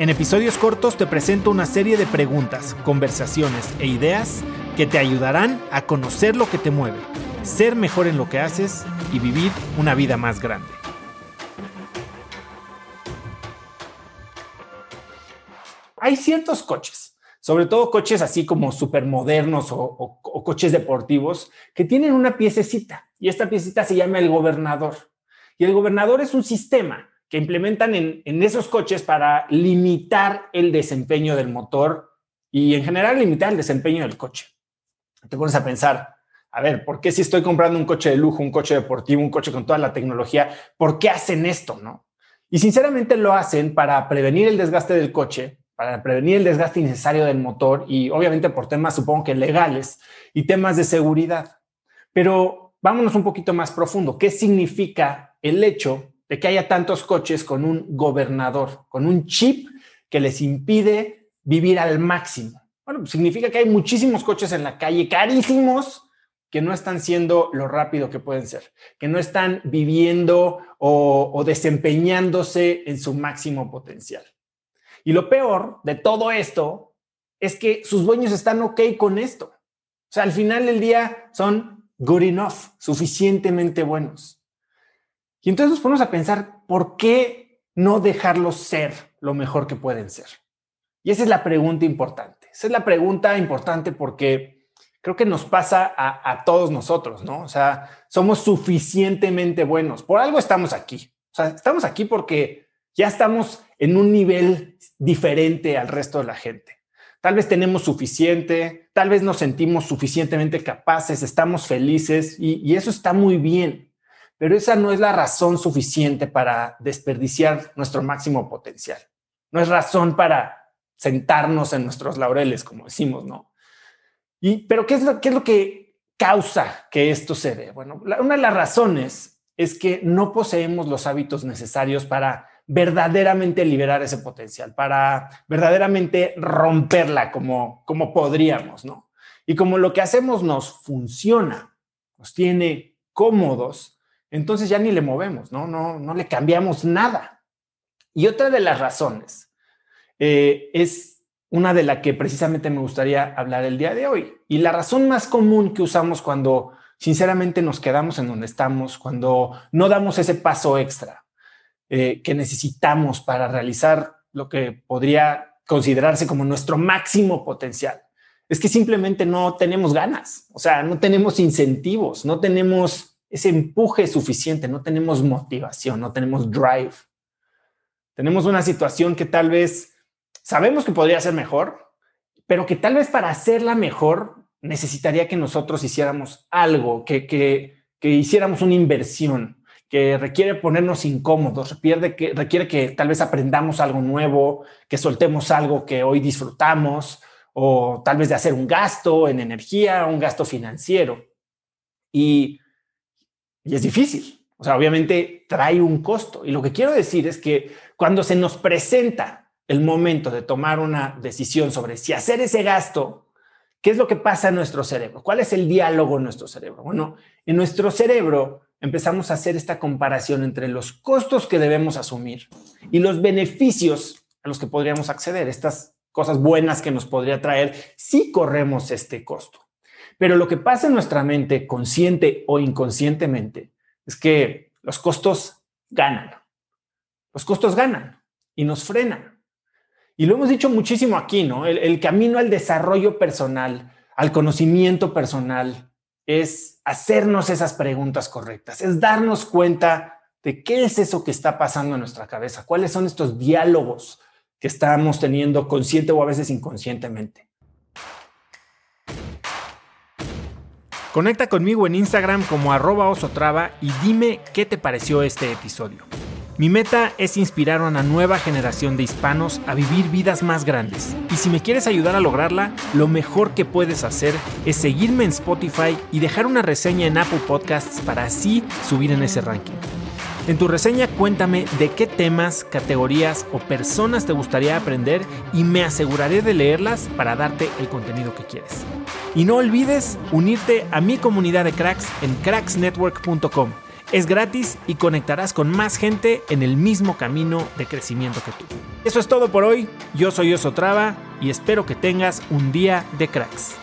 En episodios cortos te presento una serie de preguntas, conversaciones e ideas que te ayudarán a conocer lo que te mueve, ser mejor en lo que haces y vivir una vida más grande. Hay ciertos coches, sobre todo coches así como supermodernos o, o coches deportivos, que tienen una piececita y esta piecita se llama el gobernador. Y el gobernador es un sistema que implementan en, esos coches para limitar el desempeño del motor y en general limitar el desempeño del coche. Te pones a pensar, a ver, ¿por qué si estoy comprando un coche de lujo, un coche deportivo, un coche con toda la tecnología, ¿por qué hacen esto, no? Y sinceramente lo hacen para prevenir el desgaste del coche, para prevenir el desgaste innecesario del motor y obviamente por temas, supongo que legales y temas de seguridad. Pero vámonos un poquito más profundo. ¿Qué significa el hecho de que haya tantos coches con un gobernador, con un chip que les impide vivir al máximo. Bueno, pues significa que hay muchísimos coches en la calle, carísimos, que no están siendo lo rápido que pueden ser, que no están viviendo o, o desempeñándose en su máximo potencial. Y lo peor de todo esto es que sus dueños están ok con esto. O sea, al final del día son good enough, suficientemente buenos. Y entonces nos ponemos a pensar, ¿por qué no dejarlos ser lo mejor que pueden ser? Y esa es la pregunta importante. Esa es la pregunta importante porque creo que nos pasa a, todos nosotros, ¿no? O sea, somos suficientemente buenos. Por algo estamos aquí. O sea, estamos aquí porque ya estamos en un nivel diferente al resto de la gente. Tal vez tenemos suficiente, tal vez nos sentimos suficientemente capaces, estamos felices y eso está muy bien pero esa no es la razón suficiente para desperdiciar nuestro máximo potencial. No es razón para sentarnos en nuestros laureles, como decimos, ¿no? Y, pero ¿qué es lo, qué es lo que causa que esto se dé? Bueno, una de las razones es que no poseemos los hábitos necesarios para verdaderamente liberar ese potencial, para verdaderamente romperla como, como podríamos, ¿no? Y como lo que hacemos nos funciona, nos tiene cómodos, entonces ya ni le movemos, ¿no? No, no le cambiamos nada. Y otra de las razones eh, es una de la que precisamente me gustaría hablar el día de hoy. Y la razón más común que usamos cuando sinceramente nos quedamos en donde estamos, cuando no damos ese paso extra eh, que necesitamos para realizar lo que podría considerarse como nuestro máximo potencial, es que simplemente no tenemos ganas, o sea, no tenemos incentivos, no tenemos ese empuje suficiente, no tenemos motivación, no tenemos drive. Tenemos una situación que tal vez sabemos que podría ser mejor, pero que tal vez para hacerla mejor necesitaría que nosotros hiciéramos algo, que, que, hiciéramos una inversión, que requiere ponernos incómodos, requiere que, requiere que tal vez aprendamos algo nuevo, que soltemos algo que hoy disfrutamos, o tal vez de hacer un gasto en energía, un gasto financiero. Y y es difícil. O sea, obviamente trae un costo. Y lo que quiero decir es que cuando se nos presenta el momento de tomar una decisión sobre si hacer ese gasto, ¿qué es lo que pasa en nuestro cerebro? ¿Cuál es el diálogo en nuestro cerebro? Bueno, en nuestro cerebro empezamos a hacer esta comparación entre los costos que debemos asumir y los beneficios a los que podríamos acceder, estas cosas buenas que nos podría traer si corremos este costo. Pero lo que pasa en nuestra mente, consciente o inconscientemente, es que los costos ganan. Los costos ganan y nos frenan. Y lo hemos dicho muchísimo aquí, ¿no? El, camino al desarrollo personal, al conocimiento personal, es hacernos esas preguntas correctas, es darnos cuenta de qué es eso que está pasando en nuestra cabeza, cuáles son estos diálogos que estamos teniendo consciente o a veces inconscientemente. Conecta conmigo en Instagram como arroba osotrava y dime qué te pareció este episodio. Mi meta es inspirar a una nueva generación de hispanos a vivir vidas más grandes. Y si me quieres ayudar a lograrla, lo mejor que puedes hacer es seguirme en Spotify y dejar una reseña en Apple Podcasts para así subir en ese ranking. En tu reseña cuéntame de qué temas, categorías o personas te gustaría aprender y me aseguraré de leerlas para darte el contenido que quieres. Y no olvides unirte a mi comunidad de cracks en cracksnetwork.com. Es gratis y conectarás con más gente en el mismo camino de crecimiento que tú. Eso es todo por hoy. Yo soy Oso Traba y espero que tengas un día de cracks.